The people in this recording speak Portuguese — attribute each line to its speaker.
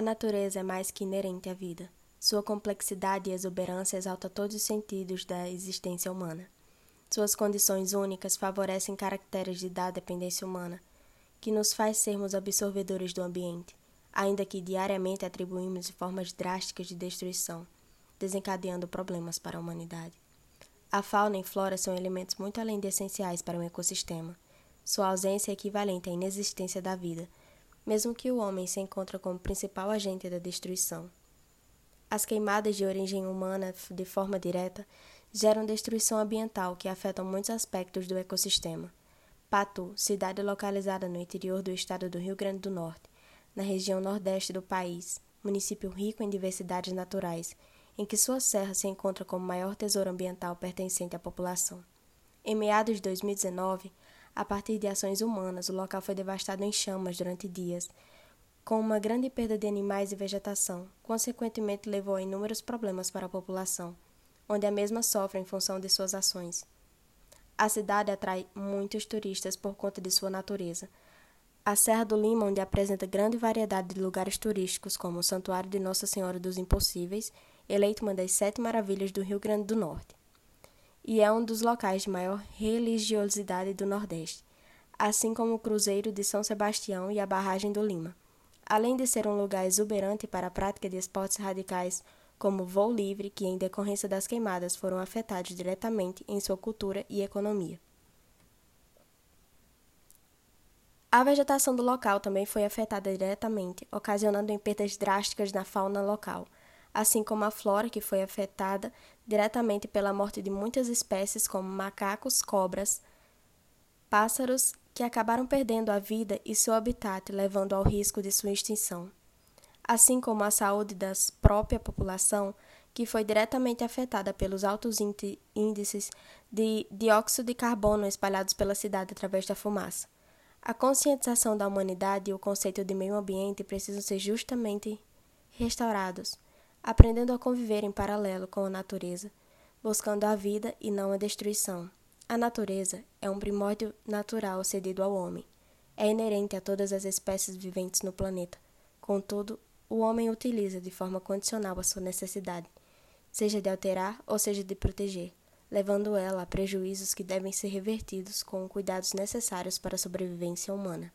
Speaker 1: A natureza é mais que inerente à vida. Sua complexidade e exuberância exalta todos os sentidos da existência humana. Suas condições únicas favorecem caracteres de da dependência humana, que nos faz sermos absorvedores do ambiente, ainda que diariamente atribuímos formas drásticas de destruição, desencadeando problemas para a humanidade. A fauna e flora são elementos muito além de essenciais para um ecossistema. Sua ausência é equivalente à inexistência da vida mesmo que o homem se encontre como principal agente da destruição. As queimadas de origem humana, de forma direta, geram destruição ambiental que afetam muitos aspectos do ecossistema. Patu, cidade localizada no interior do estado do Rio Grande do Norte, na região nordeste do país, município rico em diversidades naturais, em que sua serra se encontra como maior tesouro ambiental pertencente à população. Em meados de 2019, a partir de ações humanas, o local foi devastado em chamas durante dias, com uma grande perda de animais e vegetação, consequentemente levou a inúmeros problemas para a população, onde a mesma sofre em função de suas ações. A cidade atrai muitos turistas por conta de sua natureza. A Serra do Lima, onde apresenta grande variedade de lugares turísticos, como o Santuário de Nossa Senhora dos Impossíveis, eleito uma das sete maravilhas do Rio Grande do Norte e é um dos locais de maior religiosidade do Nordeste, assim como o Cruzeiro de São Sebastião e a Barragem do Lima. Além de ser um lugar exuberante para a prática de esportes radicais como voo livre, que em decorrência das queimadas foram afetados diretamente em sua cultura e economia. A vegetação do local também foi afetada diretamente, ocasionando perdas drásticas na fauna local assim como a flora, que foi afetada diretamente pela morte de muitas espécies, como macacos, cobras, pássaros, que acabaram perdendo a vida e seu habitat, levando ao risco de sua extinção. Assim como a saúde da própria população, que foi diretamente afetada pelos altos índices de dióxido de carbono espalhados pela cidade através da fumaça. A conscientização da humanidade e o conceito de meio ambiente precisam ser justamente restaurados aprendendo a conviver em paralelo com a natureza, buscando a vida e não a destruição. A natureza é um primórdio natural cedido ao homem. É inerente a todas as espécies viventes no planeta. Contudo, o homem utiliza de forma condicional a sua necessidade, seja de alterar ou seja de proteger, levando ela a prejuízos que devem ser revertidos com cuidados necessários para a sobrevivência humana.